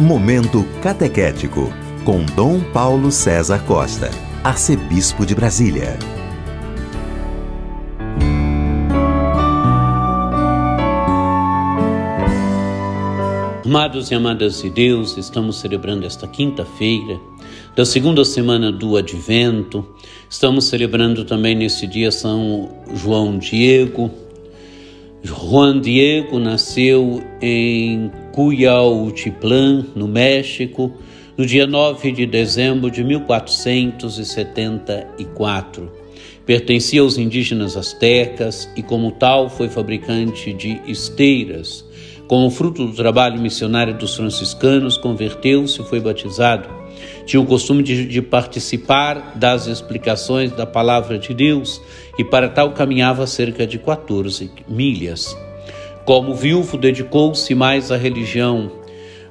Momento Catequético, com Dom Paulo César Costa, Arcebispo de Brasília. Amados e amadas de Deus, estamos celebrando esta quinta-feira da segunda semana do Advento. Estamos celebrando também nesse dia São João Diego, Juan Diego nasceu em Cuyautitlán, no México, no dia 9 de dezembro de 1474. Pertencia aos indígenas astecas e, como tal, foi fabricante de esteiras. Como fruto do trabalho missionário dos franciscanos, converteu-se e foi batizado tinha o costume de, de, participar das explicações da palavra de Deus e para tal caminhava cerca de 14 milhas. Como viúvo, dedicou-se mais à religião.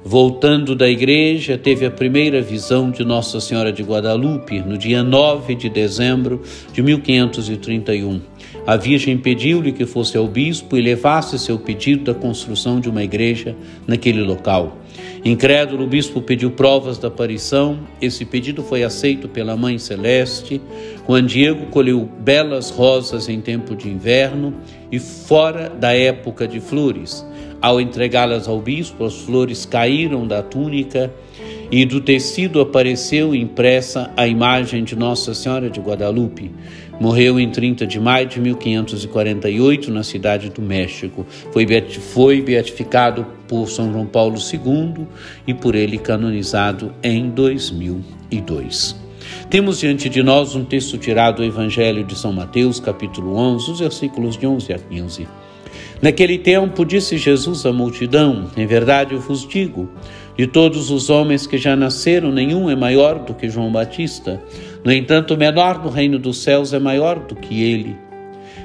Voltando da igreja, teve a primeira visão de Nossa Senhora de Guadalupe no dia 9 de dezembro de 1531. A Virgem pediu-lhe que fosse ao bispo e levasse seu pedido da construção de uma igreja naquele local. Incrédulo, o bispo pediu provas da aparição. Esse pedido foi aceito pela Mãe Celeste. Juan Diego colheu belas rosas em tempo de inverno e fora da época de flores. Ao entregá-las ao bispo, as flores caíram da túnica e do tecido apareceu impressa a imagem de Nossa Senhora de Guadalupe. Morreu em 30 de maio de 1548 na cidade do México. Foi, beatificado por São João Paulo II e por ele canonizado em 2002. Temos diante de nós um texto tirado do Evangelho de São Mateus, capítulo 11, os versículos de 11 a 15. Naquele tempo disse Jesus à multidão: Em verdade eu vos digo, de todos os homens que já nasceram, nenhum é maior do que João Batista. No entanto, o menor do reino dos céus é maior do que ele.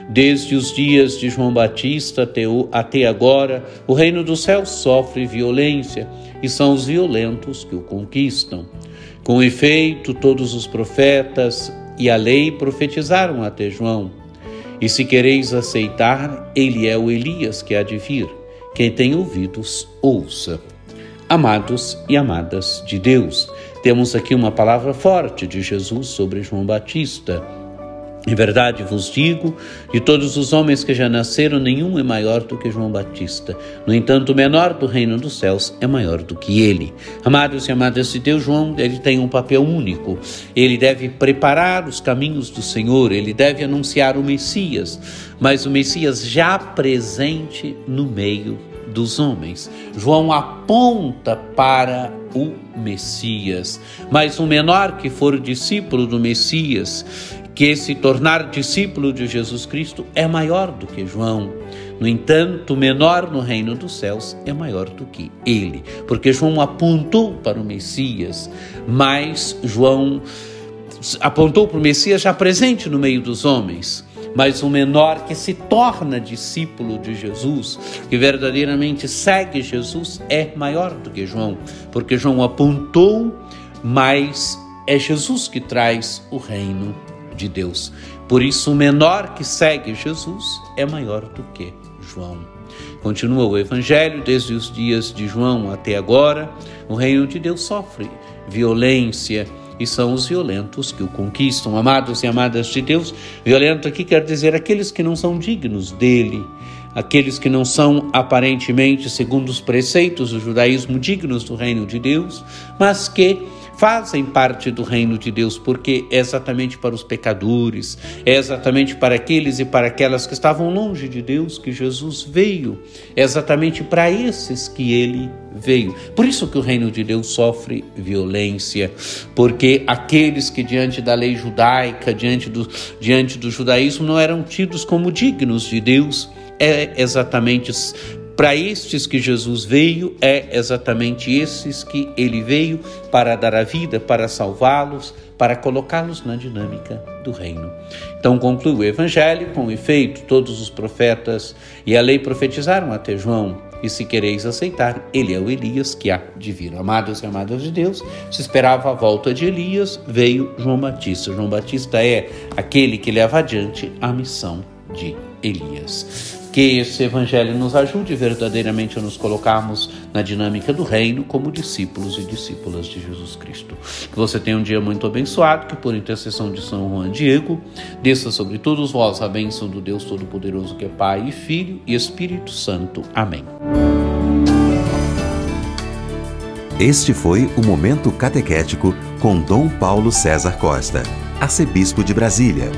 Desde os dias de João Batista até, agora, o reino dos céus sofre violência e são os violentos que o conquistam. Com efeito, todos os profetas e a lei profetizaram até João. E se quereis aceitar, ele é o Elias que há de vir. Quem tem ouvidos, ouça. Amados e amadas de Deus, temos aqui uma palavra forte de Jesus sobre João Batista. Em verdade vos digo, de todos os homens que já nasceram, nenhum é maior do que João Batista. No entanto, o menor do reino dos céus é maior do que ele. Amados e amadas de Deus, João ele tem um papel único. Ele deve preparar os caminhos do Senhor, ele deve anunciar o Messias, mas o Messias já presente no meio dos homens. João aponta para o Messias, mas o menor que for discípulo do Messias, que se tornar discípulo de Jesus Cristo, é maior do que João. No entanto, o menor no reino dos céus é maior do que ele, porque João apontou para o Messias, mas João apontou para o Messias já presente no meio dos homens mas o menor que se torna discípulo de Jesus, que verdadeiramente segue Jesus, é maior do que João, porque João apontou, mas é Jesus que traz o reino de Deus. Por isso, o menor que segue Jesus é maior do que João. Continua o Evangelho, desde os dias de João até agora, o reino de Deus sofre violência e são os violentos que o conquistam. Amados e amadas de Deus, violento aqui quer dizer aqueles que não são dignos dele, aqueles que não são aparentemente, segundo os preceitos do judaísmo, dignos do reino de Deus, mas que fazem parte do reino de Deus, porque é exatamente para os pecadores, é exatamente para aqueles e para aquelas que estavam longe de Deus que Jesus veio, é exatamente para esses que ele veio. Por isso que o reino de Deus sofre violência, porque aqueles que diante da lei judaica, diante do, diante do judaísmo, não eram tidos como dignos de Deus, é exatamente para estes que Jesus veio, é exatamente esses que ele veio para dar a vida, para salvá-los, para colocá-los na dinâmica do reino. Então conclui o evangelho com efeito, todos os profetas e a lei profetizaram até João. E se quereis aceitar, ele é o Elias que há de vir. Amados e amadas de Deus, se esperava a volta de Elias, veio João Batista. João Batista é aquele que leva adiante a missão de Elias. Que esse Evangelho nos ajude verdadeiramente a nos colocarmos na dinâmica do reino como discípulos e discípulas de Jesus Cristo. Que você tenha um dia muito abençoado, que por intercessão de São Juan Diego, desça sobre todos vós a bênção do Deus Todo-Poderoso, que é Pai e Filho e Espírito Santo. Amém. Este foi o Momento Catequético com Dom Paulo César Costa, arcebispo de Brasília.